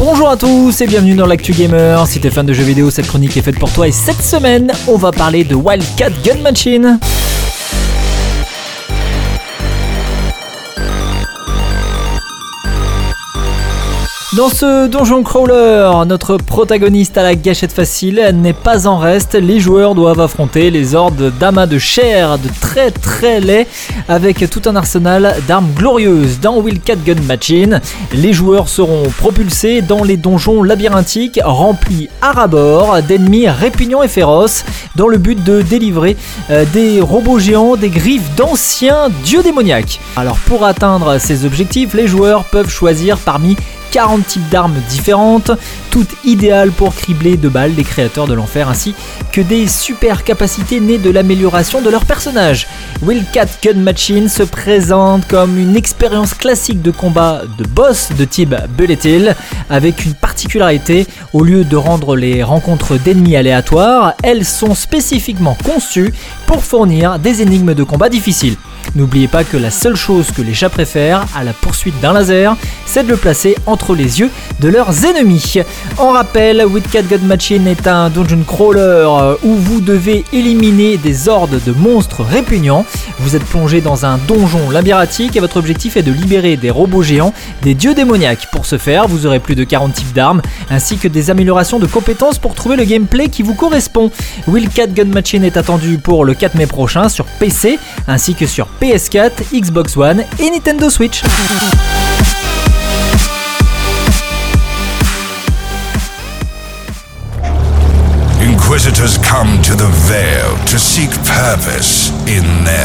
Bonjour à tous et bienvenue dans l'actu gamer. Si t'es fan de jeux vidéo, cette chronique est faite pour toi et cette semaine, on va parler de Wildcat Gun Machine. Dans ce donjon crawler, notre protagoniste à la gâchette facile n'est pas en reste. Les joueurs doivent affronter les hordes d'amas de chair, de très très laid, avec tout un arsenal d'armes glorieuses. Dans Wildcat Gun Machine, les joueurs seront propulsés dans les donjons labyrinthiques remplis à rabord d'ennemis répugnants et féroces, dans le but de délivrer euh, des robots géants, des griffes d'anciens dieux démoniaques. Alors pour atteindre ces objectifs, les joueurs peuvent choisir parmi 40 types d'armes différentes, toutes idéales pour cribler de balles les créateurs de l'enfer ainsi que des super capacités nées de l'amélioration de leur personnage. Wildcat Gun Machine se présente comme une expérience classique de combat de boss de type Bullet Hill avec une particularité, au lieu de rendre les rencontres d'ennemis aléatoires, elles sont spécifiquement conçues pour fournir des énigmes de combat difficiles. N'oubliez pas que la seule chose que les chats préfèrent à la poursuite d'un laser, c'est de le placer entre les yeux de leurs ennemis. En rappel, Wildcat God Machine est un dungeon crawler euh, où vous devez éliminer des hordes de monstres répugnants. Vous êtes plongé dans un donjon labyrinthique et votre objectif est de libérer des robots géants, des dieux démoniaques. Pour ce faire, vous aurez plus de 40 types d'armes ainsi que des améliorations de compétences pour trouver le gameplay qui vous correspond. Wildcat Gun Machine est attendu pour le 4 mai prochain sur PC ainsi que sur PS4, Xbox One et Nintendo Switch. Inquisitors come to the to seek purpose in their.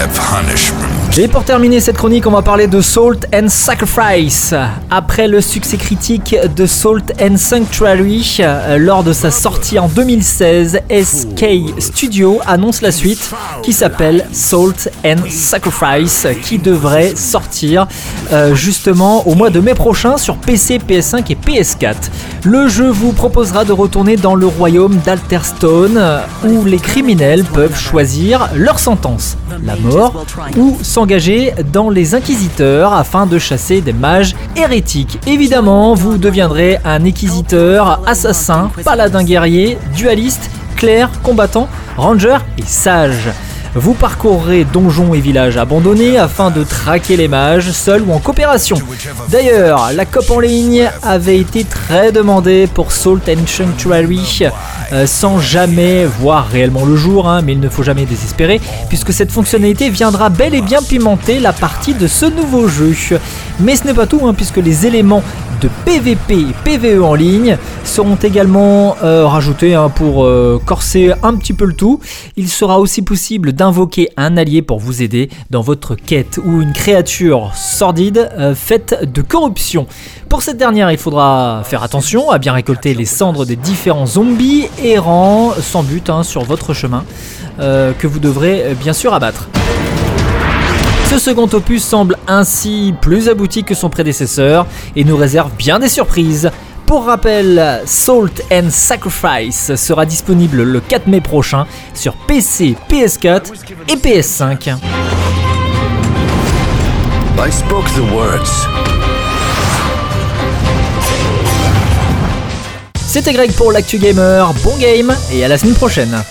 Et pour terminer cette chronique, on va parler de Salt and Sacrifice. Après le succès critique de Salt and Sanctuary euh, lors de sa sortie en 2016, SK Studio annonce la suite qui s'appelle Salt and Sacrifice qui devrait sortir euh, justement au mois de mai prochain sur PC, PS5 et PS4. Le jeu vous proposera de retourner dans le royaume d'Alterstone où les criminels peuvent choisir leur sentence, la mort ou s'en engagé dans les Inquisiteurs afin de chasser des mages hérétiques. Évidemment, vous deviendrez un inquisiteur, assassin, paladin guerrier, dualiste, clerc, combattant, ranger et sage. Vous parcourrez donjons et villages abandonnés afin de traquer les mages, seuls ou en coopération. D'ailleurs, la COP en ligne avait été très demandée pour Salt and Sanctuary, euh, sans jamais voir réellement le jour, hein, mais il ne faut jamais désespérer, puisque cette fonctionnalité viendra bel et bien pimenter la partie de ce nouveau jeu. Mais ce n'est pas tout, hein, puisque les éléments de PVP et PVE en ligne seront également euh, rajoutés hein, pour euh, corser un petit peu le tout. Il sera aussi possible d'invoquer un allié pour vous aider dans votre quête ou une créature sordide euh, faite de corruption. Pour cette dernière, il faudra faire attention à bien récolter les cendres des différents zombies errants sans but hein, sur votre chemin que vous devrez bien sûr abattre. Ce second opus semble ainsi plus abouti que son prédécesseur et nous réserve bien des surprises. Pour rappel, Salt and Sacrifice sera disponible le 4 mai prochain sur PC, PS4 et PS5. C'était Greg pour l'actu gamer, bon game et à la semaine prochaine.